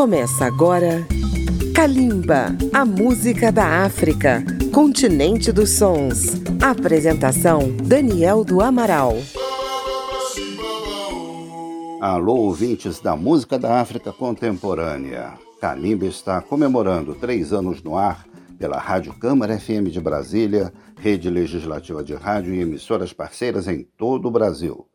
Começa agora Kalimba, a música da África, continente dos sons. Apresentação Daniel do Amaral. Alô, ouvintes da música da África contemporânea. Kalimba está comemorando três anos no ar pela Rádio Câmara FM de Brasília, rede legislativa de rádio e emissoras parceiras em todo o Brasil.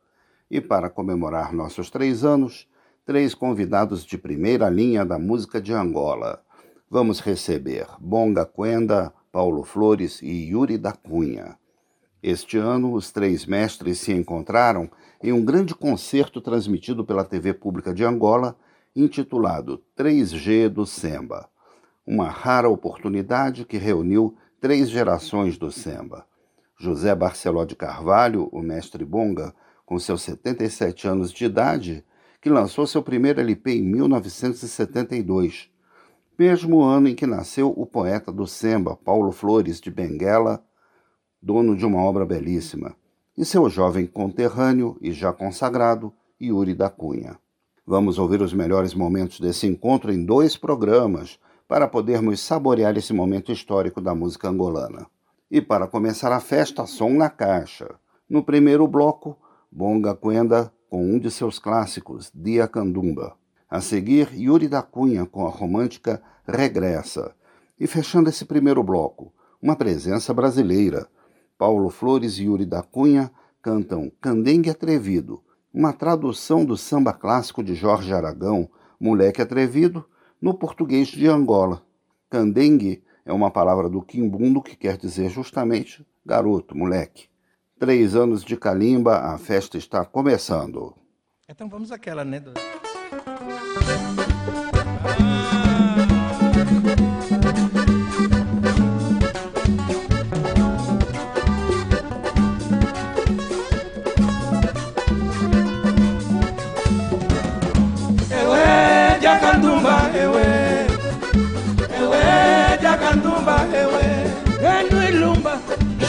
E para comemorar nossos três anos, três convidados de primeira linha da música de Angola. Vamos receber Bonga Quenda, Paulo Flores e Yuri da Cunha. Este ano, os três mestres se encontraram em um grande concerto transmitido pela TV Pública de Angola, intitulado 3G do Semba uma rara oportunidade que reuniu três gerações do samba. José Barceló de Carvalho, o mestre Bonga, com seus 77 anos de idade, que lançou seu primeiro LP em 1972, mesmo ano em que nasceu o poeta do samba Paulo Flores de Benguela, dono de uma obra belíssima, e seu jovem conterrâneo e já consagrado Yuri da Cunha. Vamos ouvir os melhores momentos desse encontro em dois programas, para podermos saborear esse momento histórico da música angolana. E para começar a festa, som na caixa. No primeiro bloco, Bonga Quenda com um de seus clássicos, Dia Candumba. A seguir, Yuri da Cunha com a romântica Regressa. E fechando esse primeiro bloco, uma presença brasileira. Paulo Flores e Yuri da Cunha cantam Candengue Atrevido, uma tradução do samba clássico de Jorge Aragão, Moleque Atrevido, no português de Angola. Candengue é uma palavra do quimbundo que quer dizer justamente garoto, moleque. Três anos de calimba, a festa está começando. Então vamos àquela, né? Do...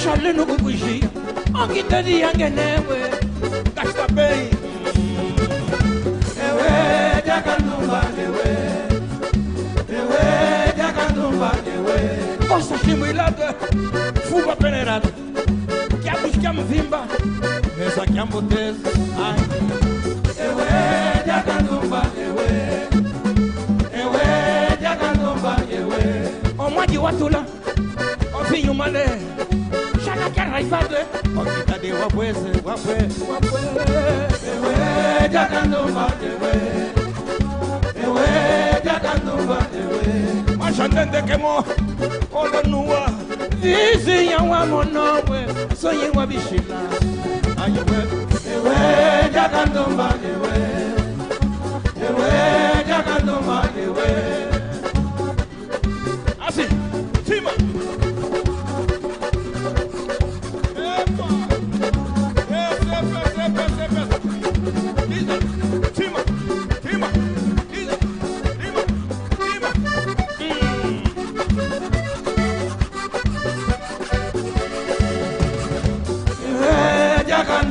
shale no kukushia ongitadi yange newe gasta bei ewe jakandumba ewe. Ewe jakandumba ewe. Kosa shimwilada fuba penerada kiabuskia mvimba mesa kiamboteza ewe jakandumba ewe. Ewe jakandumba ewe. Omwaji watula ofinyumale raifade okitade wabweze wabwe wabwe ewe jakandumba ewe ewe jakandumba ewe mashandende kemo olonua visi yawa monowe soyi wa bishila ayewe ewe jakandumba ewe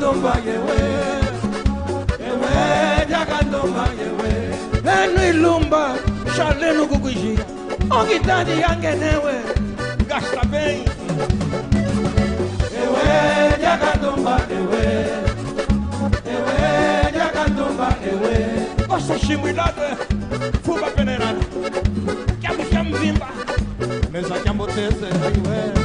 jakandomba yewe ewe jakandomba yewe enu ilumba shalenu kukuishia ongitadi yangenewe gasta bem ewe jakandomba ewe ewe jakandomba ewe osashimwilade fuba penerada kiamusha mvimba meza kiamboteze ewe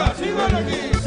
siga aqui, sim, mana.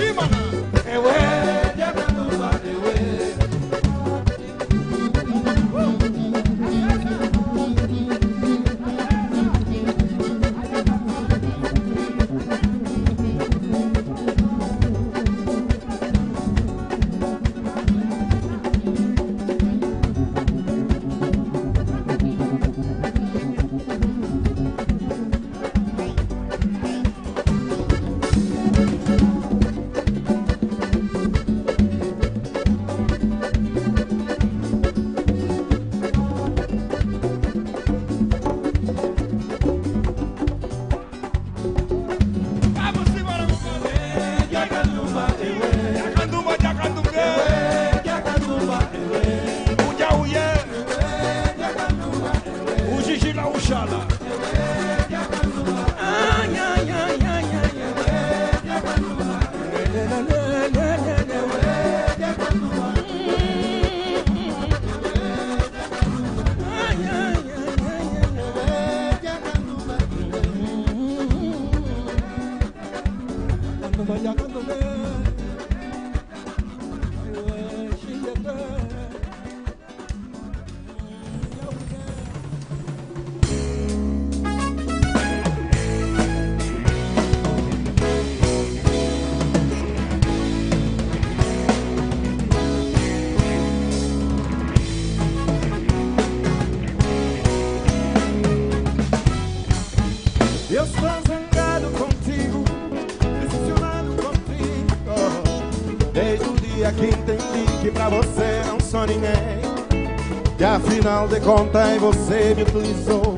Afinal de contas você me utilizou.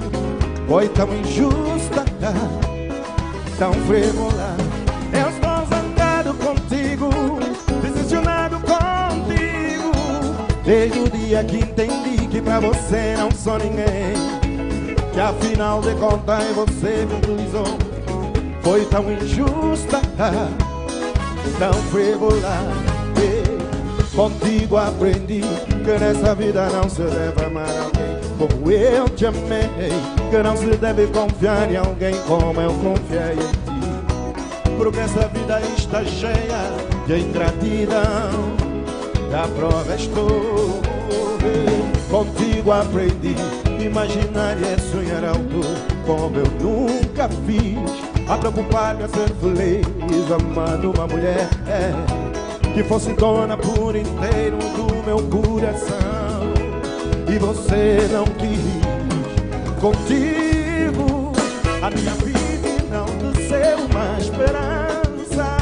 Foi tão injusta, tão frívola. Eu estou zangado contigo, decepcionado contigo. Desde o dia que entendi que pra você não sou ninguém Que afinal de contas você me utilizou. Foi tão injusta, tão frívola. Contigo aprendi que nessa vida não se deve amar alguém como eu te amei. Que não se deve confiar em alguém como eu confiei em ti. Porque essa vida está cheia de ingratidão. A prova estou. Contigo aprendi imaginar e sonhar alto como eu nunca fiz. A preocupar-me a ser feliz amando uma mulher que fosse dona por inteiro do meu coração. E você não quis contigo a minha vida não desceu uma esperança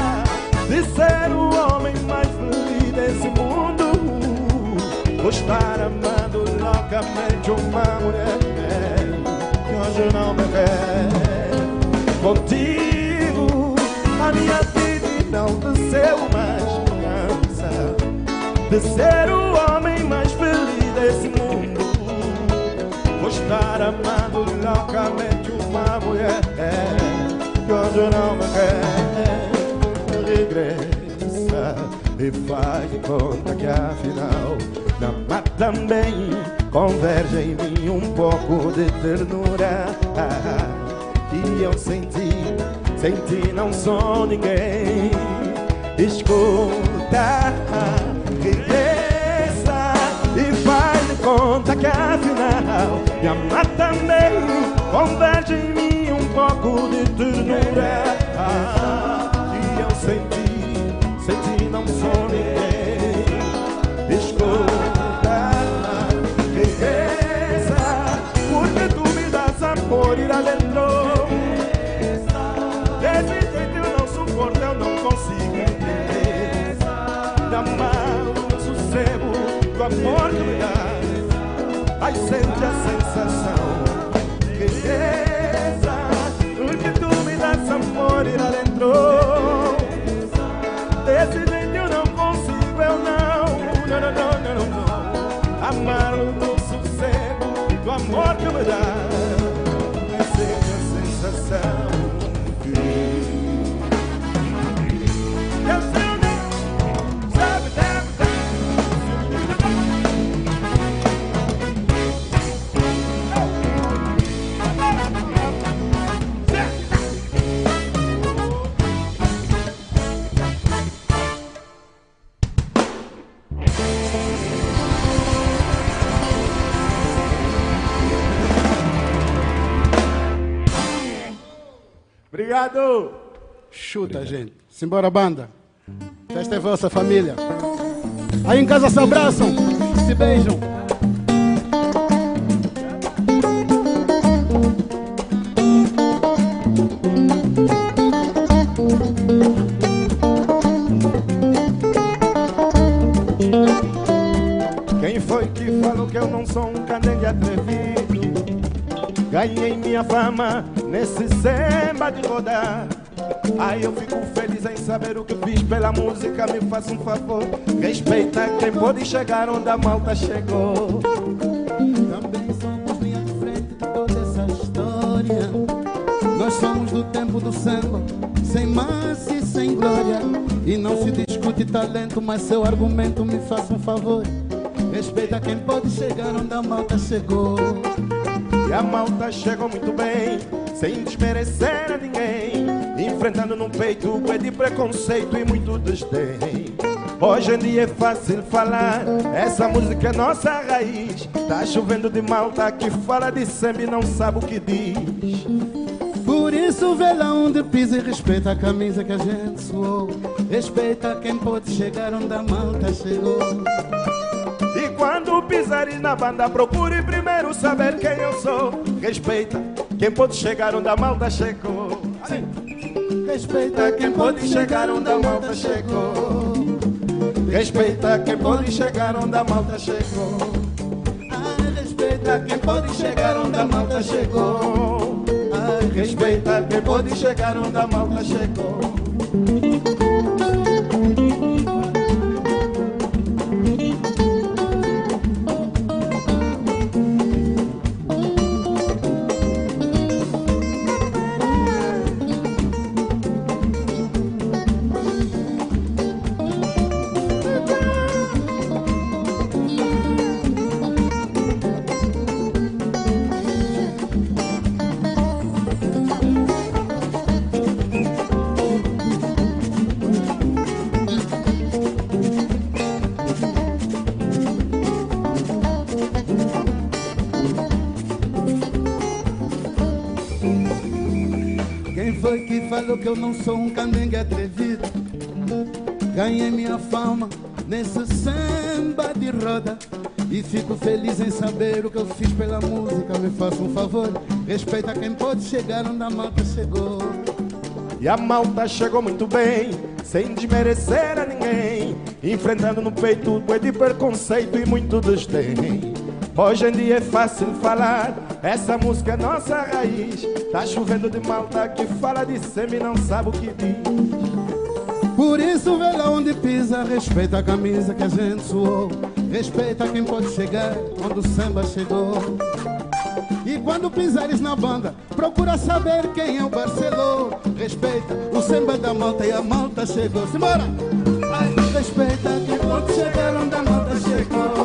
de ser o homem mais feliz desse mundo. Vou estar amando loucamente uma mulher que hoje não me quer. Contigo a minha vida não desceu de ser o homem mais feliz desse mundo. Vou estar amando loucamente uma mulher que hoje não me quer. Regressa e faz de conta que afinal ama também. Converge em mim um pouco de ternura que eu senti, senti não sou ninguém. Escuta regressa e faz de conta que afinal me ama também. Converge em mim um pouco de ternura que eu senti, senti não sou ninguém. Escuta, regressa, porque tu me dás amor ir adentro. Desse jeito eu não suporto, eu não consigo entender. Me dá, ai sente a sensação que reza, porque tu me das amor ir adentro. Desse jeito eu não consigo, eu não, não, não, não, não, não. Amar no sossego do amor que me dá, sente a sensação. Obrigado. Chuta, Obrigado. gente. Simbora, banda. Festa é vossa, família. Aí em casa se abraçam, se beijam. Ganhei minha fama nesse samba de rodar. Aí eu fico feliz em saber o que fiz pela música. Me faça um favor, respeita quem pode chegar onde a malta chegou. Também somos linha de frente de toda essa história. Nós somos do tempo do samba, sem massa e sem glória. E não se discute talento, mas seu argumento me faça um favor. Respeita quem pode chegar onde a malta chegou. E a malta chegou muito bem, sem desmerecer a ninguém. Enfrentando no peito é de preconceito e muito desdém. Hoje em dia é fácil falar, essa música é nossa raiz. Tá chovendo de malta que fala de samba e não sabe o que diz. Por isso vê lá onde pisa e respeita a camisa que a gente suou. Respeita quem pode chegar onde a malta chegou. Quando pisares na banda, procure primeiro saber quem eu sou. Respeita quem pode chegar onde a malta chegou. Respeita quem pode chegar onde a malta chegou. Respeita quem pode chegar onde a malta chegou. Ai, respeita quem pode chegar onde a malta chegou. Ai, respeita quem pode chegar onde a malta chegou. Eu não sou um candengue atrevido. Ganhei minha fama nesse samba de roda. E fico feliz em saber o que eu fiz pela música. Me faça um favor, respeita quem pode chegar onde a malta chegou. E a malta chegou muito bem, sem desmerecer a ninguém. Enfrentando no peito o de preconceito e muito desdém. Hoje em dia é fácil falar, essa música é nossa raiz. Tá chovendo de malta que fala de semi não sabe o que diz. Por isso, lá onde pisa, respeita a camisa que a gente suou. Respeita quem pode chegar quando o samba chegou. E quando pisares na banda, procura saber quem é o Barcelô. Respeita o samba da malta e a malta chegou. Simbora! Respeita quem pode chegar onde a malta chegou.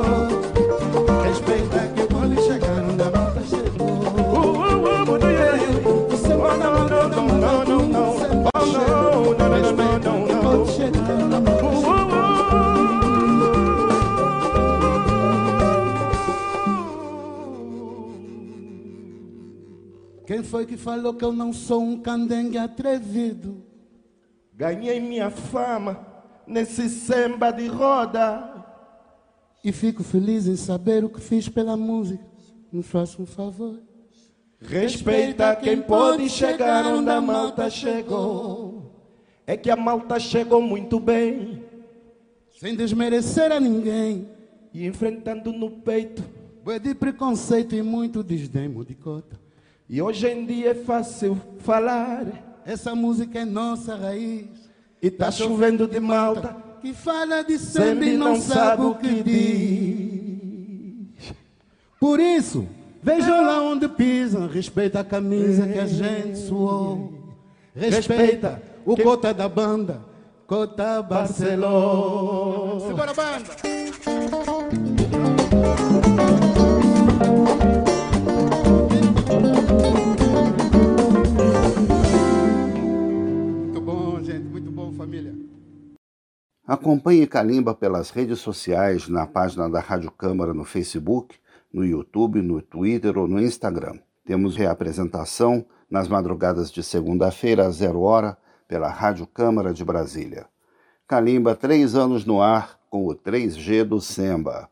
Quem foi que falou que eu não sou um candengue atrevido? Ganhei minha fama nesse samba de roda. E fico feliz em saber o que fiz pela música. Me faça um favor. Respeita quem pode chegar onde a malta chegou. É que a malta chegou muito bem. Sem desmerecer a ninguém. E enfrentando no peito. Boi de preconceito e muito desdém, de cota. E hoje em dia é fácil falar. Essa música é nossa raiz. E tá chovendo de malta que fala de samba e não sabe o que diz. Por isso, vejam lá onde pisam, respeita a camisa que a gente suou. Respeita o cota da banda, cota Barcelona. Segura a banda. Acompanhe Calimba pelas redes sociais, na página da Rádio Câmara no Facebook, no YouTube, no Twitter ou no Instagram. Temos reapresentação nas madrugadas de segunda-feira, às zero hora, pela Rádio Câmara de Brasília. Calimba, três anos no ar, com o 3G do Semba.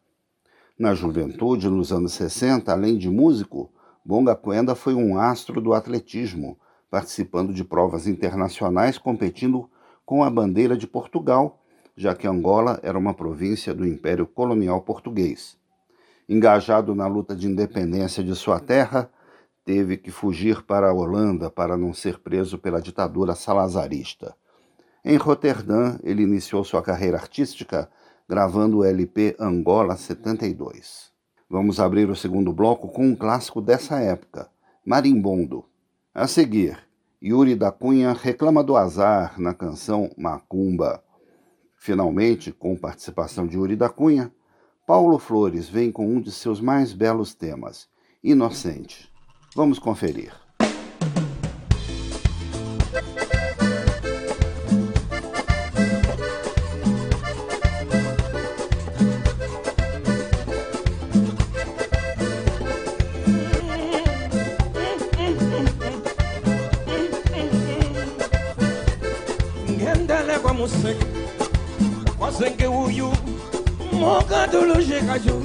Na juventude, nos anos 60, além de músico, Bonga Quenda foi um astro do atletismo, participando de provas internacionais competindo com a bandeira de Portugal, já que Angola era uma província do Império Colonial Português. Engajado na luta de independência de sua terra, teve que fugir para a Holanda para não ser preso pela ditadura salazarista. Em Roterdã, ele iniciou sua carreira artística gravando o LP Angola 72. Vamos abrir o segundo bloco com um clássico dessa época, Marimbondo. A seguir, Yuri da Cunha reclama do azar na canção Macumba. Finalmente, com participação de Yuri da Cunha, Paulo Flores vem com um de seus mais belos temas, Inocente. Vamos conferir. museke Mwasenge uyu Mokatoloje kajo.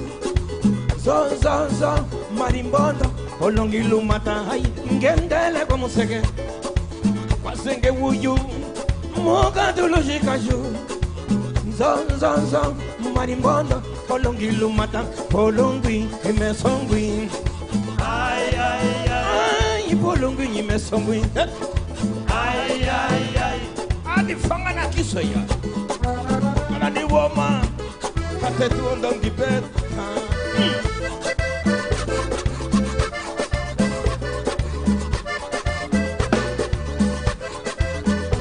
Zon zon zon Marimbondo Olongilu mata hai Ngendele kwa musege Mwasenge uyu Mokatoloje kajo. Zon zon zon Marimbondo Olongilu mata Polongwi Imesongwi Ay ay ay Ay polongwi Imesongwi Ay ay ay adifanga na kiso ya the woman. I said to him, don't give birth.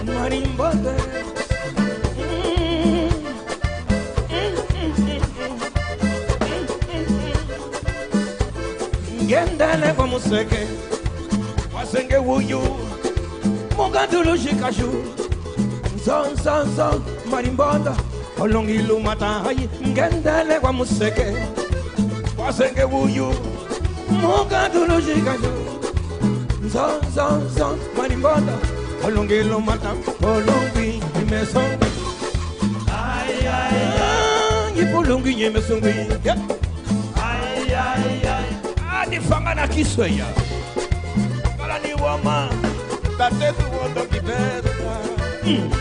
Marimbote. kwa museke wasenge wuyu mungandulushikashu nzonzonzo marimbondo Kolongi kolongilu matai ngendele kwa museke. Kwasenge wuyu mukatulujikayo nzonzonzo malimbondo mani mata kolongi imeso ngipulungi adi fanga na kiswe ya, bara ni kisweya kalaniwoma tatetuwondo kipesa mm.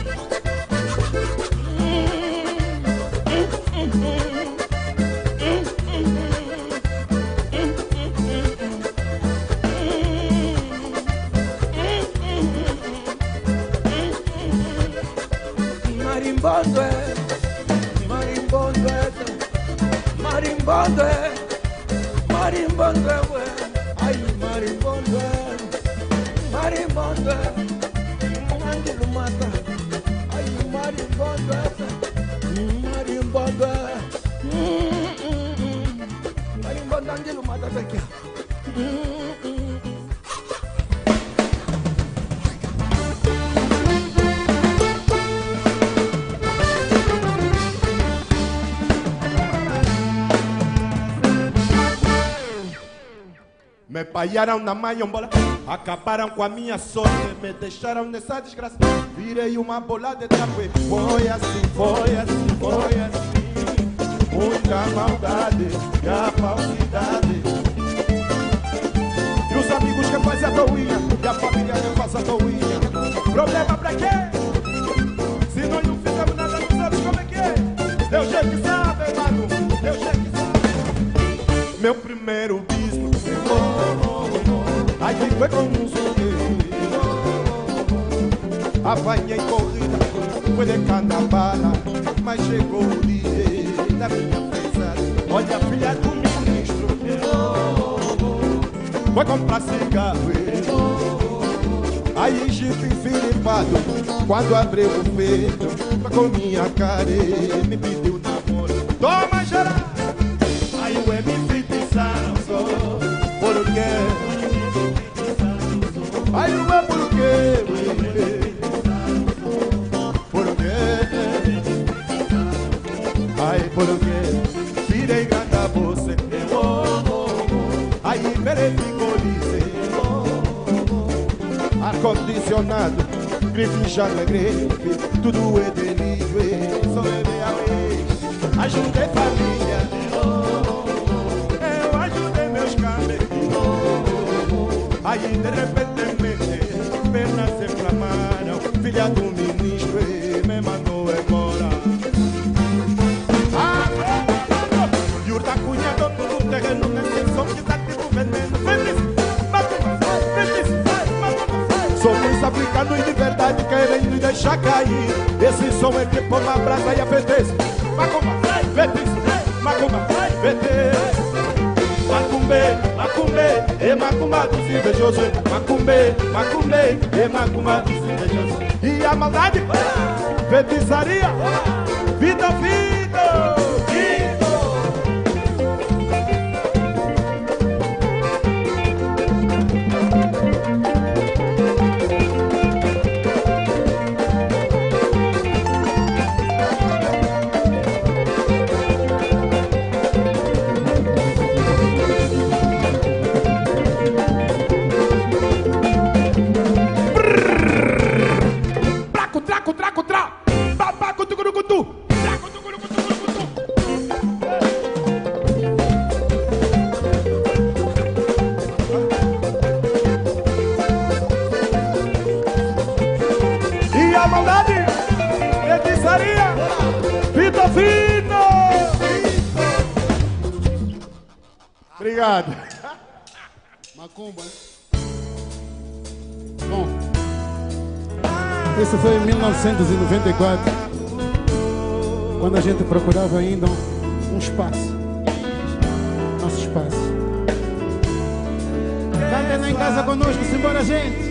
marimbonde, marimbonde, we, ay marimbonde, marimbonde, mandulu mata, ay marimbonde, marimbonde, mm, mm, mm. marimbonde, andilu mata tekia. Palharam na mayombola, acabaram com a minha sorte, me deixaram nessa desgraça. Virei uma bola de tapuê. Foi assim, foi assim, foi assim. Muita maldade e a falsidade. E os amigos que fazem a toinha, e a família que faz a toinha. Problema pra quê? Se nós não fizemos nada nos outros, como é que é? Deus já que sabe, mano. Deus já que sabe. Meu primeiro. Foi com um zumbi Apanhei corrida, foi de canabala Mas chegou o dia da minha pesada Olha a filha do ministro. Foi comprar cigarro. Aí Chico enfilipado Quando abriu o peito Com minha cara me pediu namoro. Toma geral! Aí o MC pensaram só Por quê? Ar-condicionado Grife é grife Tudo é delírio Só bebê a vez Ajudei família Eu ajudei meus camelos Aí de repente pernas se inflamaram Filha do verdade querendo deixar cair. Esse som é tipo uma brasa e apetece Macumba, feliz, macumba, feliz Macumbe, macumbe, e macumba dos invejosos Macumbe, macumbe, e macumba dos invejosos E a maldade, feitiçaria, vida, vida, isso foi em 1994, quando a gente procurava ainda um espaço. Nosso espaço. Cantem em casa conosco, simbora, gente.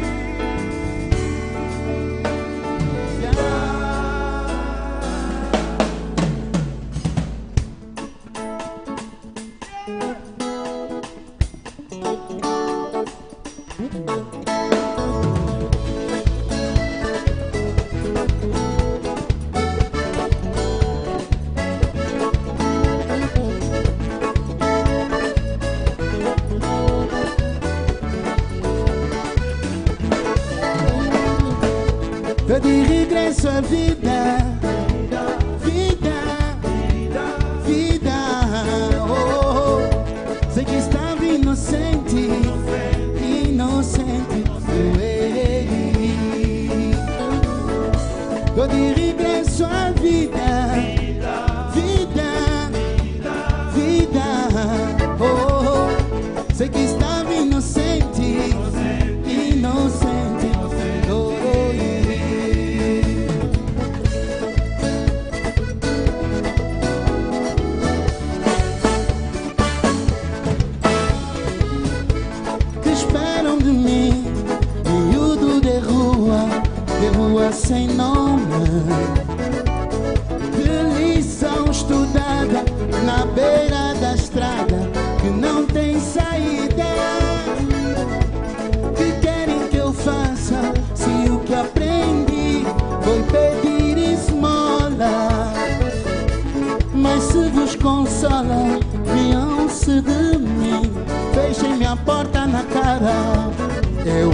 Eu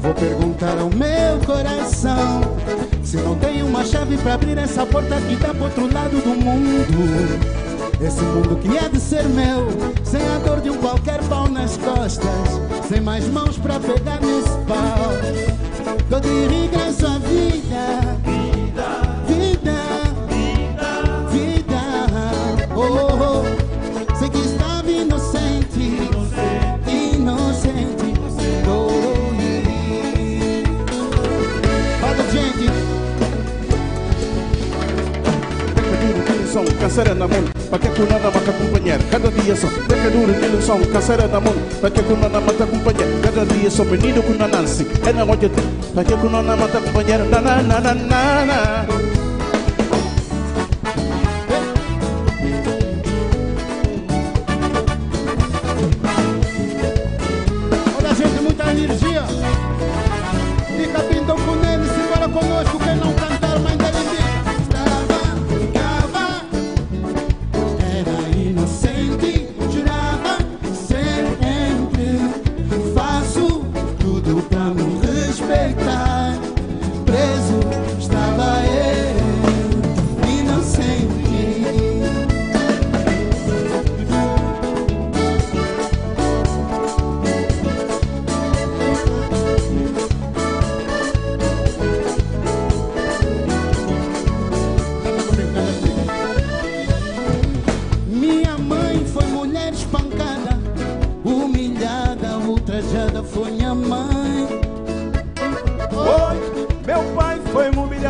vou perguntar ao meu coração se não tem uma chave para abrir essa porta que dá pro outro lado do mundo. Esse mundo que é de ser meu, sem a dor de um qualquer pau nas costas, sem mais mãos para pegar nesse pau. Tô de regresso à. Vida, que som, canseira na mão, para que kuna na mata companheiro, cada dia só. Deca duro que som, canseira na mão, para que kuna na mata companheiro, cada dia só. Menino kuna Nancy, é na onde tem, para que kuna na mata companheiro, na na na na na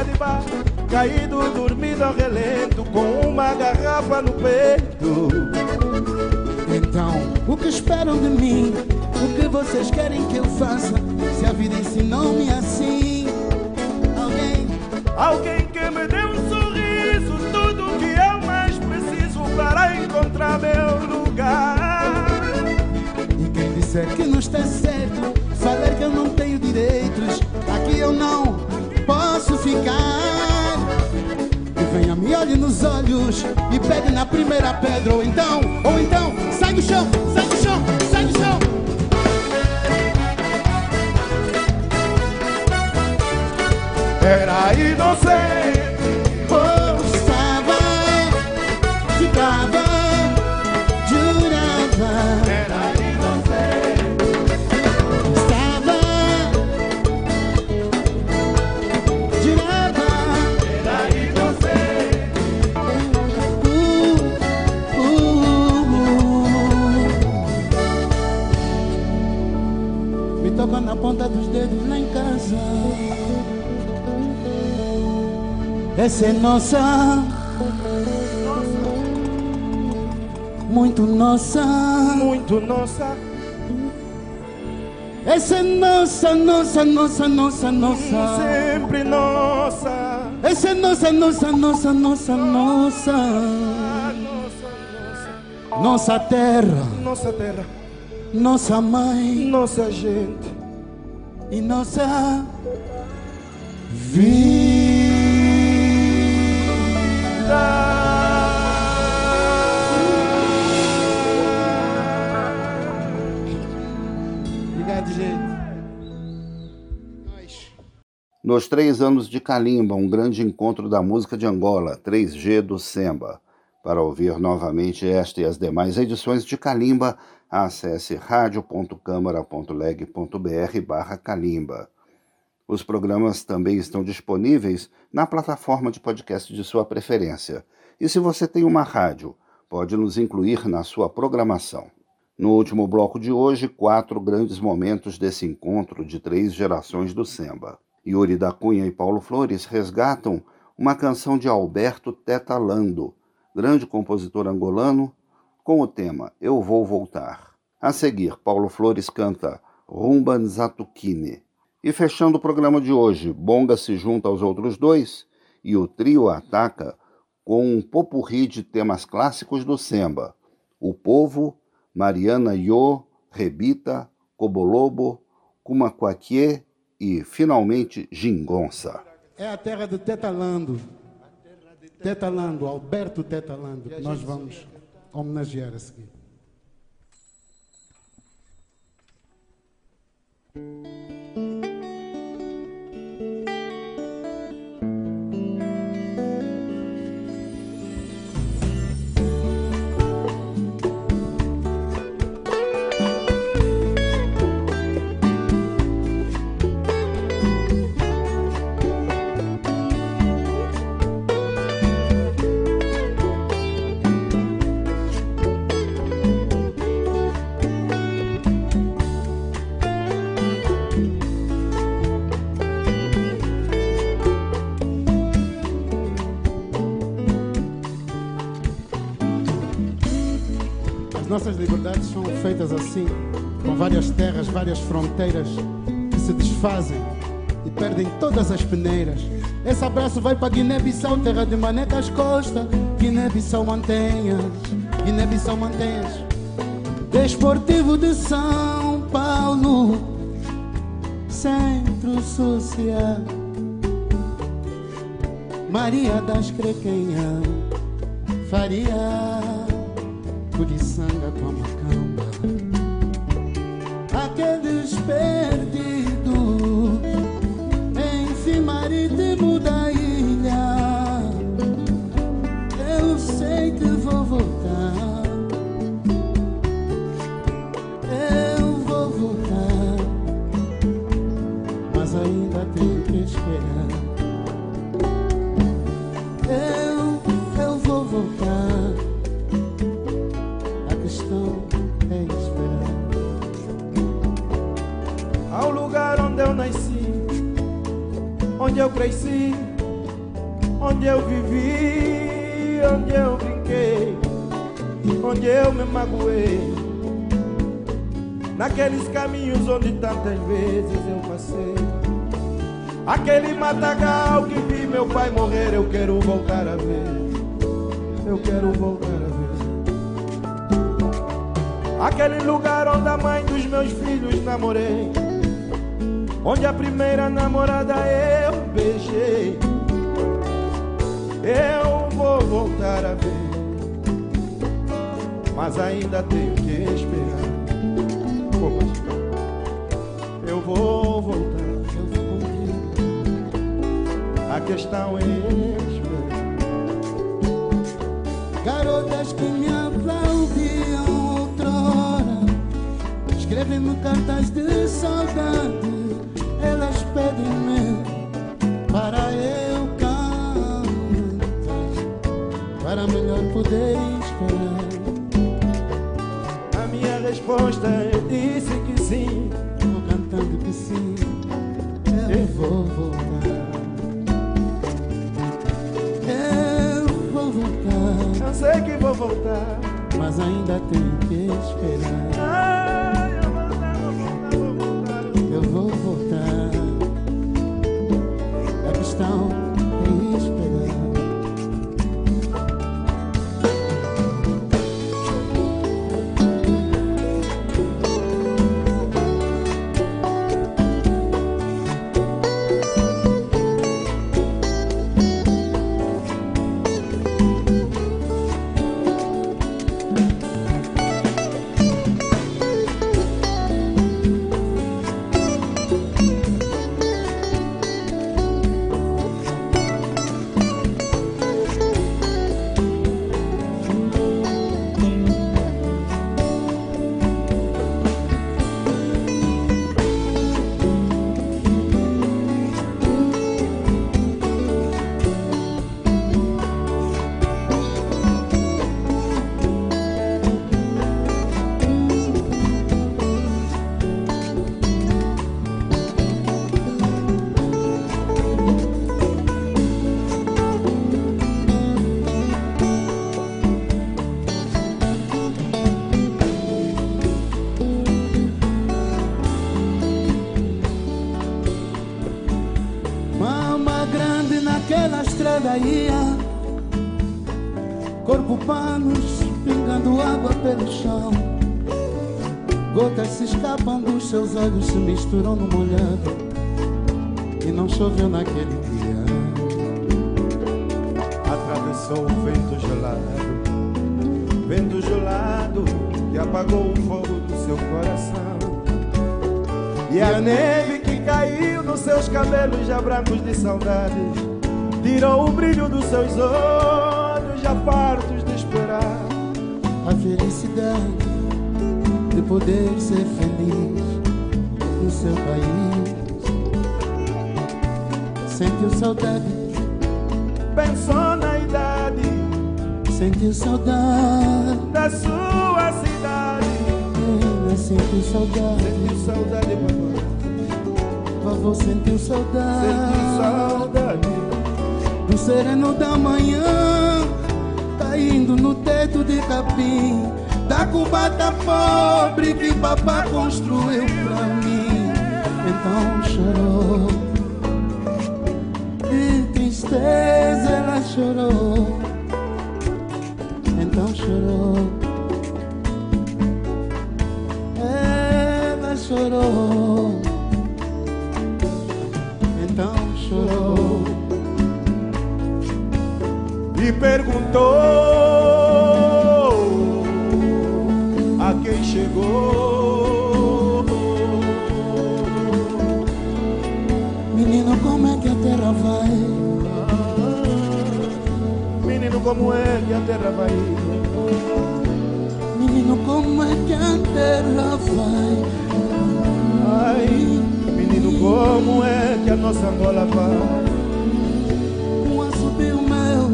de bar, caído, dormido ao relento, com uma garrafa no peito. Então, o que esperam de mim? O que vocês querem que eu faça? Se a vida ensinou-me assim, alguém Alguém que me dê um sorriso, tudo que eu mais preciso para encontrar meu lugar. E quem disser que não está certo, falar que eu não tenho direitos, aqui eu não posso ficar. Que venha, me olhe nos olhos e pegue na primeira pedra, ou então, ou então, sai do chão, sai do chão, sai do chão. Era inocente. ponta dos dedos lá em casa. Essa é nossa, muito nossa, muito nossa. Essa é nossa, nossa, nossa, nossa, nossa. Sempre nossa. Essa é nossa, nossa, nossa, nossa, nossa. Nossa terra. Nossa terra. Nossa mãe. Nossa gente e nossa Obrigado, gente. Nos três anos de Calimba, um grande encontro da música de Angola, 3G do Semba. Para ouvir novamente esta e as demais edições de Calimba, acesse radio.câmara.leg.br barra Calimba. Os programas também estão disponíveis na plataforma de podcast de sua preferência. E se você tem uma rádio, pode nos incluir na sua programação. No último bloco de hoje, quatro grandes momentos desse encontro de três gerações do Semba. Yuri da Cunha e Paulo Flores resgatam uma canção de Alberto Tetalando, grande compositor angolano, com o tema Eu Vou Voltar. A seguir, Paulo Flores canta Rumba Nzatukine. E fechando o programa de hoje, Bonga se junta aos outros dois e o trio ataca com um popurri de temas clássicos do Semba. O Povo, Mariana Yo, Rebita, Cobolobo, Kumaquaquie e, finalmente, Gingonça. É a terra de Tetalando. Tetalando, Alberto Tetalando, nós vamos homenagear a seguir. Assim, com várias terras, várias fronteiras que se desfazem e perdem todas as peneiras. Esse abraço vai para Guiné-Bissau, terra de Manecas Costa, Guiné-Bissau Mantenhas, Guiné-Bissau Mantenhas. Desportivo de São Paulo, Centro Social, Maria das Crequenhas, Faria. Matagal que vi meu pai morrer, eu quero voltar a ver. Eu quero voltar a ver. Aquele lugar onde a mãe dos meus filhos namorei. Onde a primeira namorada eu beijei. Eu vou voltar a ver. Mas ainda tenho que esperar. Eu vou voltar. Contigo. A questão é esperar. Garotas que me aplaudiam outrora Escrevem-me cartas de saudade Elas pedem-me para eu cantar Para melhor poder esperar A minha resposta eu disse que sim. Vou cantando que sim Eu vou voltar Eu sei que vou voltar. Mas ainda tenho que esperar. Ai, eu vou voltar, vou voltar, vou voltar. Eu vou voltar. A questão misturam no molhado E não choveu naquele dia Atravessou o vento gelado, vento gelado que apagou o fogo do seu coração. E a neve que caiu nos seus cabelos já brancos de saudades tirou o brilho dos seus olhos já fartos de esperar. A felicidade de poder ser feliz seu país. Sentiu saudade, Pensou na idade. Sentiu saudade. Da sua cidade, Ela sentiu saudade, sentiu saudade, vovô sentiu sentiu saudade. Saudade. Do sereno da manhã Caindo no teto de capim. Da cubata pobre que papá construiu pra mim Então chorou. De tristeza ela chorou. Então chorou. Ela chorou. Então chorou. E perguntou a quem chegou. Como é que a terra vai? Menino, como é que a terra vai? Ai, menino, como é que a nossa Angola vai? Um assobio meu,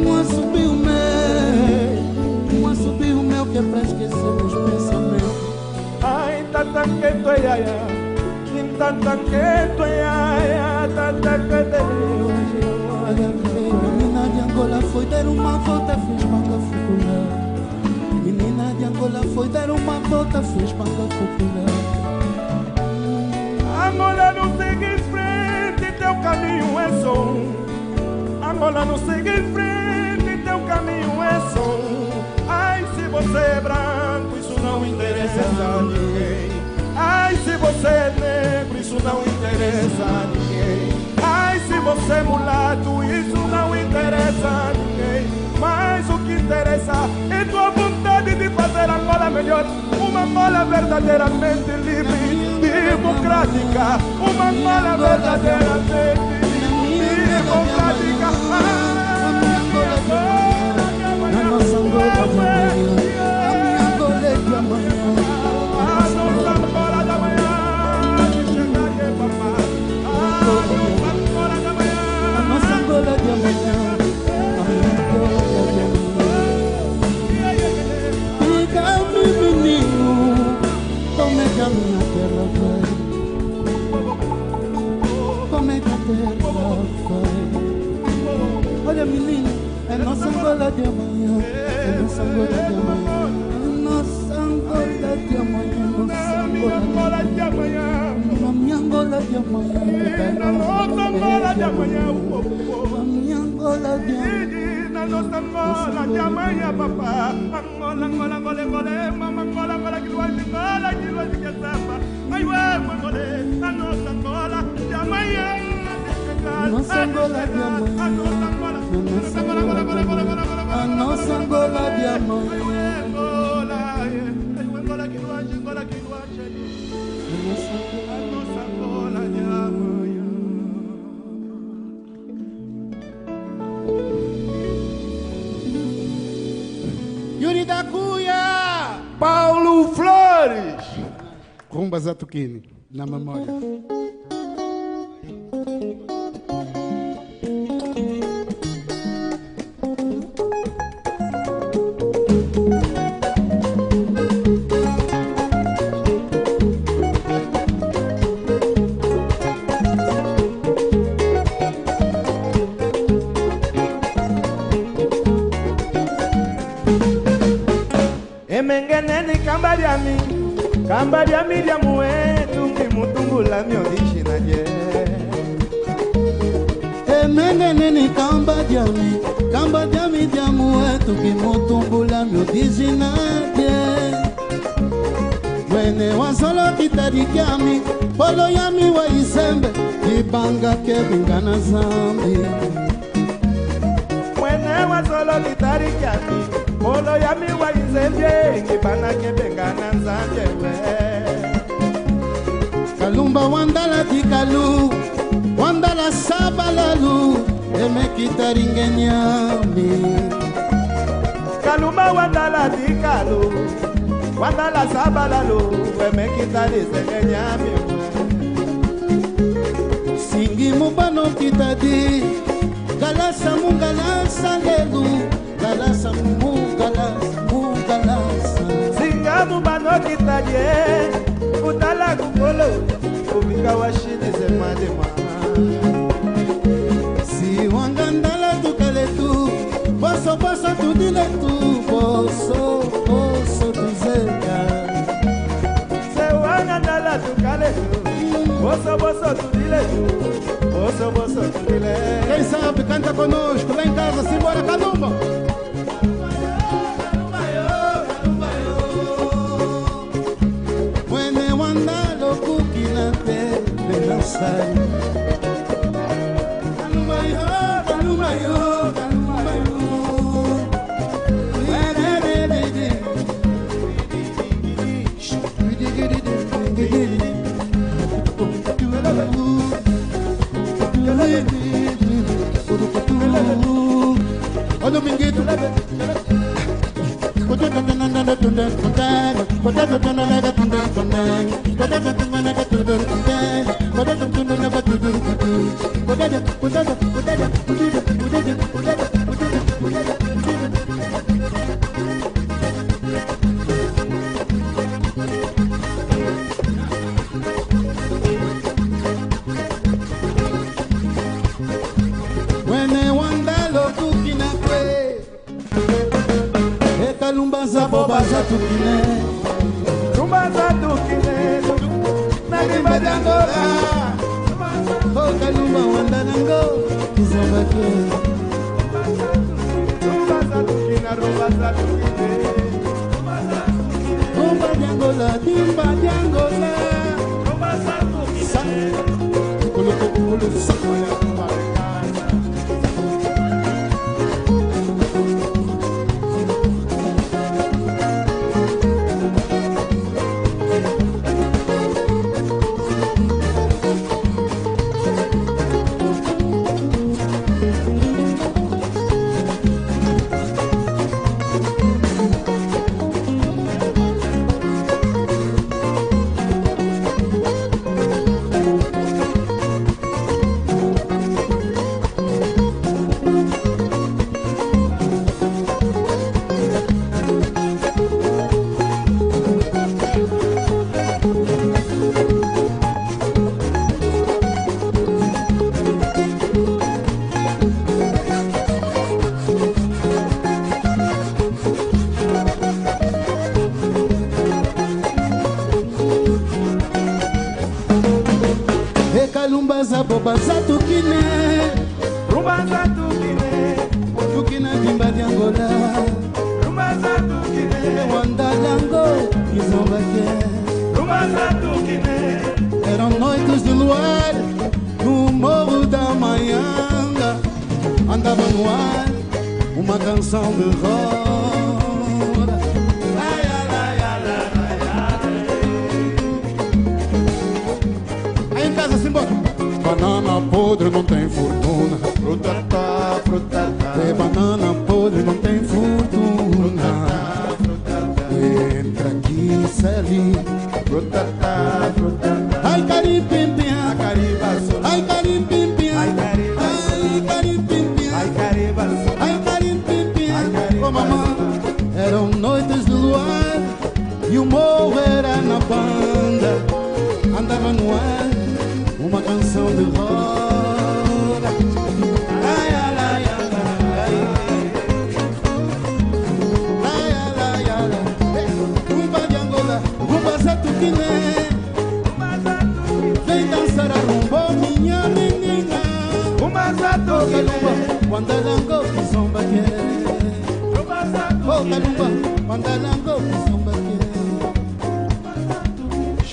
um assobio meu, um assobio meu que é pra esquecer os pensamentos. Ai, tata que tu é iaia, tata que tu é iaia, tata que de Angola foi dar uma volta, fez manga fucular. Menina de Angola foi dar uma volta, fez manga fucular. Angola não segue em frente, teu caminho é som. Angola não segue em frente, teu caminho é som. Ai, se você é branco, isso não interessa a ninguém. Ai, se você é negro, isso não interessa a ninguém. Você mulato, isso não interessa a ninguém. Mas o que interessa é tua vontade de fazer Angola melhor. Uma Angola verdadeiramente livre, democrática. Uma Angola verdadeiramente democrática. Na nossa Angola de amanhã, é nossa Angola de amanhã. Nossa Angola de amanhã, nossa Angola de amanhã. Na minha Angola de amanhã, Na nossa Angola de amanhã. Na Angola de amanhã. Na nossa Angola de amanhã, papá. Angola, Angola, Angola, Angola, mama, Angola, Angola, que luar, Angola, que luar, que samba. Ai, ué, Angola, a nossa Angola. Nossa Angola de amanhã. A nossa Angola, Angola, Angola, A nossa Angola de amanhã. Angola, Angola, que luar, a nossa Angola de amanhã. Yuri da Cunha! Paulo Flores. Rumba Zatuquini, na memória. Kamba lyami kamba lyami lya muwetu ngimutungula myodishina je emengeneni kamba dyami kamba dyami dyamu wetu kimutumbula myodizinadye mwene wasolo kitadi kyami polo yami wa isembe ibanga kebingana zambi. Mwene wasolo litari kyami polo yami waizembye ngibana kebengana nzambyewe kalumba wandala tikalu wandala sabalalu emekitaringenyami kalumba wandala dikalu wandala sabalalo wemekitalisengenyami singi mubano kitadi galasa mungalasa lelu galasa mugalasa mugalasa singamu banokitaje kutala kukolo kubika washini zemadema si wangandala tukaletu boso boso tudiletu boso boso tuzeka. Sewangandala tukaletu boso boso tudiletu boso boso tudile. Quem sabe canta conosco lá em casa simbora calumba Olha o minguito Thank you.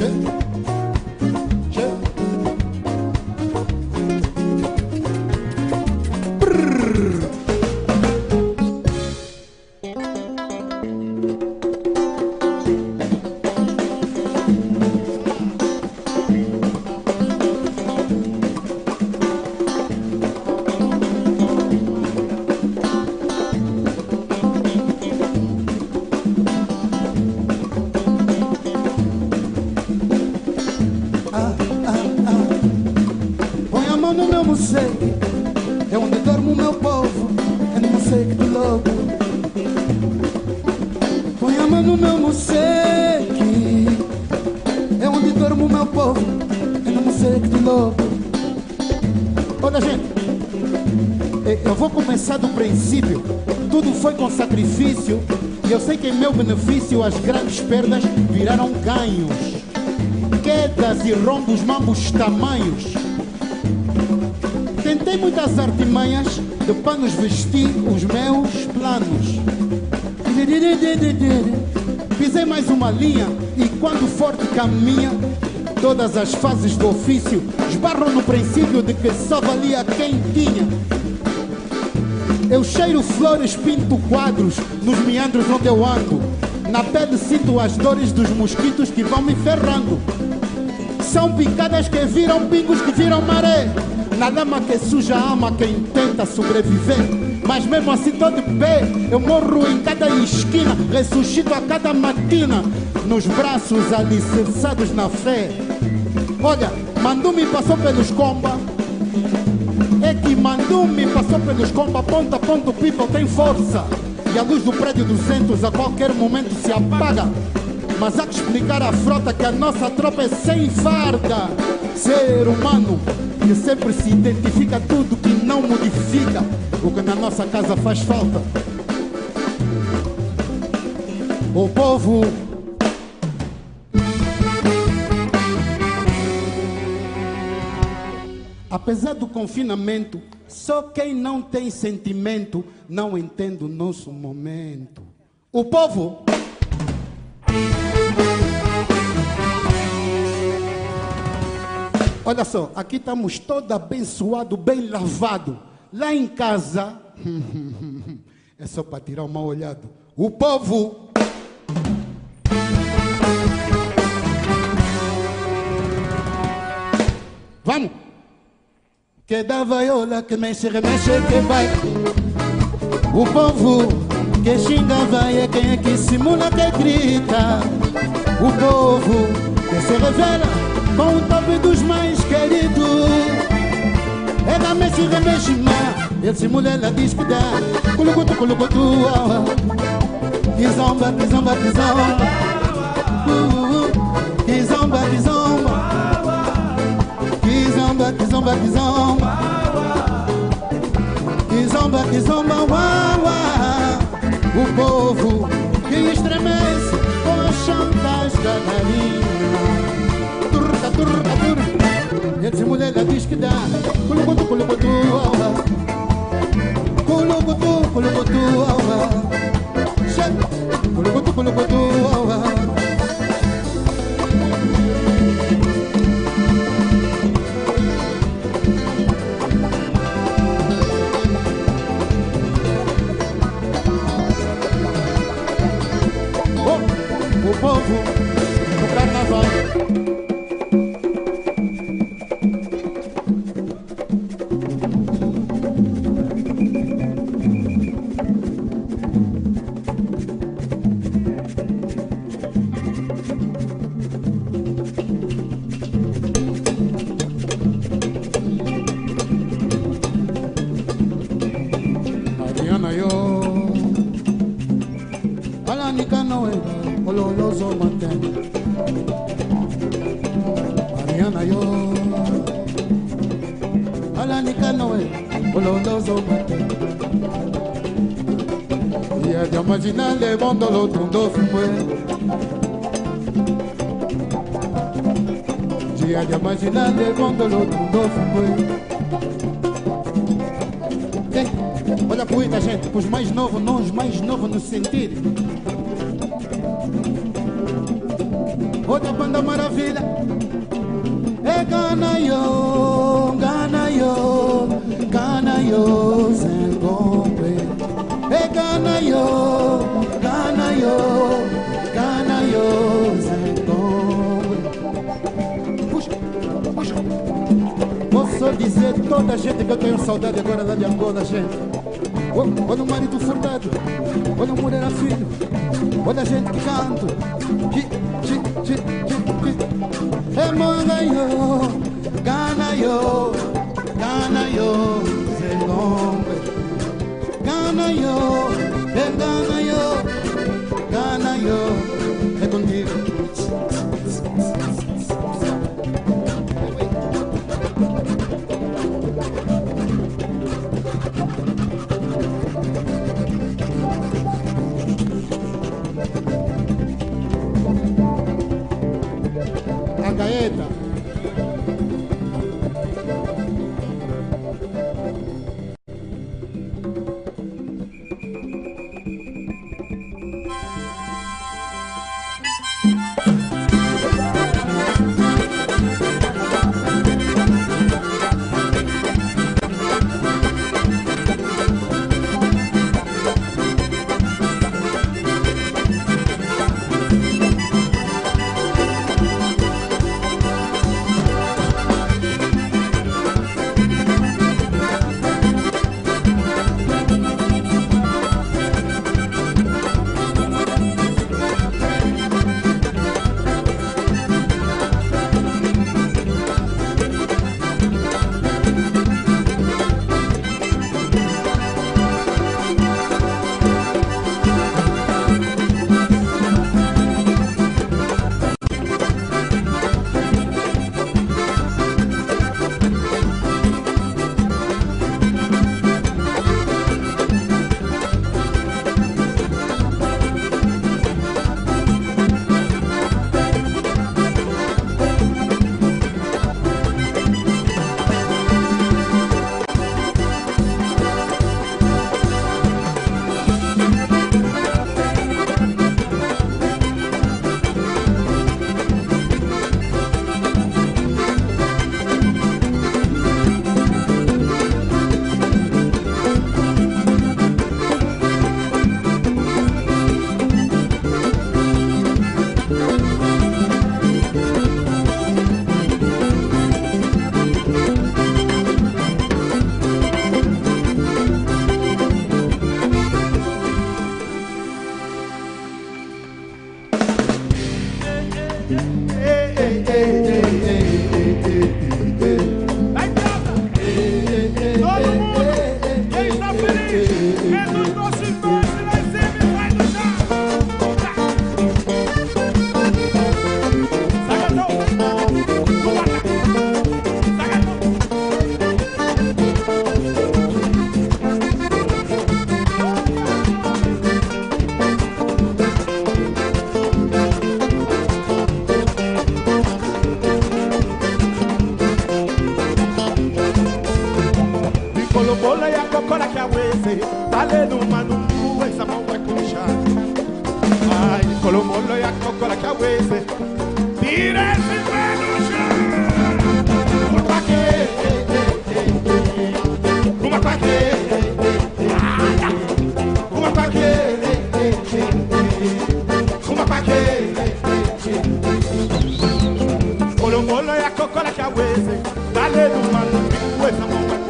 Okay. Sacrifício E eu sei que em meu benefício As grandes perdas viraram ganhos quedas e rombos mambos tamanhos. Tentei muitas artimanhas, de panos vesti os meus planos. Pisei mais uma linha e quando forte caminha, todas as fases do ofício esbarram no princípio de que só valia quem tinha. Eu cheiro flores, pinto quadros nos meandros onde eu ando. Na pele sinto as dores dos mosquitos que vão me ferrando. São picadas que viram pingos que viram maré. Na lama que suja ama quem tenta sobreviver. Mas mesmo assim tô de pé, eu morro em cada esquina, ressuscito a cada matina, nos braços alicerçados na fé. Olha, Mandumi passou pelos comba, Mandumi passou pelos comba, ponta a ponta o people tem força. E a luz do prédio 200 a qualquer momento se apaga. Mas há que explicar à frota que a nossa tropa é sem farda. Ser humano que sempre se identifica tudo que não modifica o que na nossa casa faz falta. O povo Apesar do confinamento, só quem não tem sentimento não entende o nosso momento. O povo Olha só, aqui estamos todos abençoados, bem lavados. Lá em casa, é só para tirar uma olhada. O povo. Vamos! Que dá vaiola, que mexe, remexe, que vai. O povo que xinga vai é quem é que simula que grita. O povo que se revela com o top dos mais queridos. Ela mexe, remexe, má. Ele simula, ela diz que dá. Culucutu, culucutu, ah, ah. Que zomba, que zomba, que zomba. Uh, uh, que zomba, que zomba. Que zomba, que zomba, que zomba. Uá. O povo que estremece com as chantas da galinha. Turca, turca, turca. Esse mulher ela diz que dá. Culucutu, culucutu, uá. Culucutu, imaginando quando l'altro mundo foi. É, olha para muita gente, os mais novos, não os mais novos no sentido. Toda a gente que eu tenho saudade agora lá de Angola, gente. Olha o marido furtado, olha o mulher filho, olha a gente que canta. Chi, chi, chi. É mangayo, kokola cha weze dale du man mi wesa mo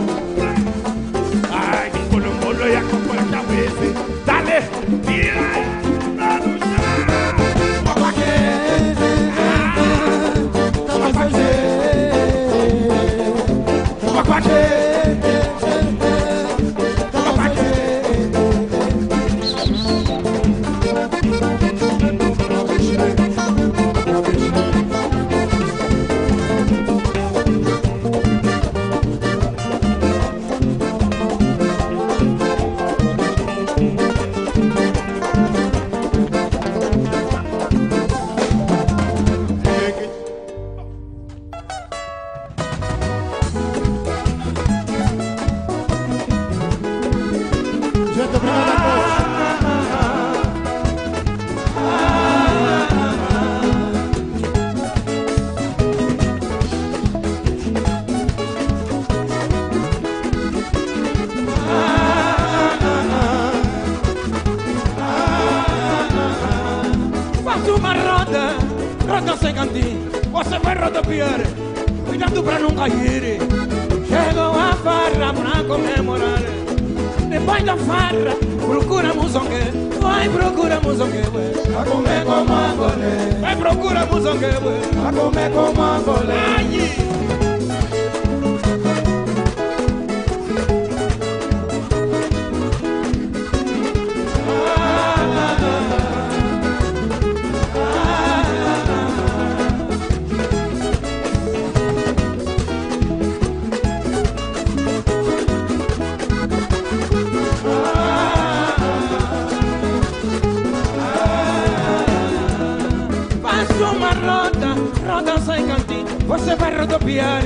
você vai rodopiar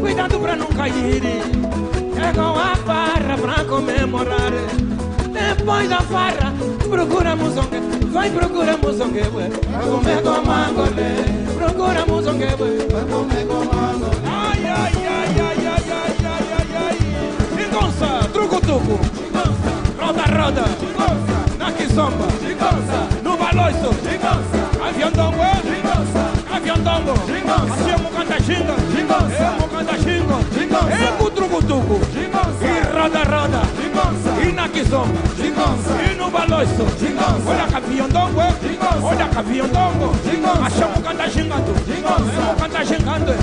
Cuidado pra não cair. Chegou a farra pra comemorar. Depois da farra, procura muzongue Vai procura muzongue, Vai comer com mangolê Procura muzongue, Vai comer com mangolê Ai, ai, ai, ai, ai, ai, ai, ai, ai Engonça, truco-tuco Roda, roda. Na kizomba No baloiço. Avião dongo, bongo, jingos. Assim eu canta jinga, jingos. Eu canta jingo, E roda roda. E na kizomba, jingos. E no baloiço, jingos. Olha caviondongo, jingos. É? Olha caviondongo, jingos. Assim eu canta jingando, jingos. Eu é canta jingando. Eu.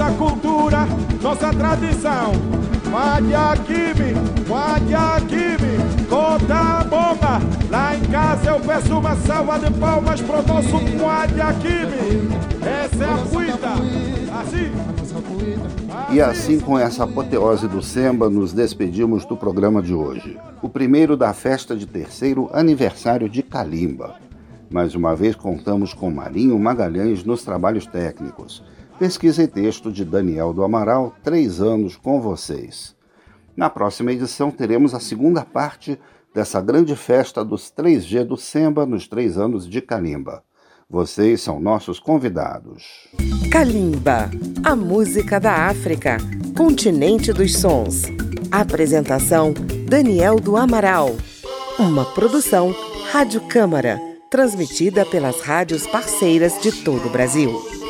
Nossa cultura, nossa tradição. Madiakimi, Madiakimi, Cota Bomba. Lá em casa eu peço uma salva de palmas pro nosso Madiakimi. Essa é a cuida. Assim. E assim, com essa apoteose do samba, nos despedimos do programa de hoje. O primeiro da festa de terceiro aniversário de Calimba. Mais uma vez contamos com Marinho Magalhães nos trabalhos técnicos. Pesquisa e texto de Daniel do Amaral, três anos com vocês. Na próxima edição teremos a segunda parte dessa grande festa dos 3G do Samba nos três anos de Calimba. Vocês são nossos convidados. Kalimba, a música da África, continente dos sons. Apresentação: Daniel do Amaral. Uma produção Rádio Câmara, transmitida pelas rádios parceiras de todo o Brasil.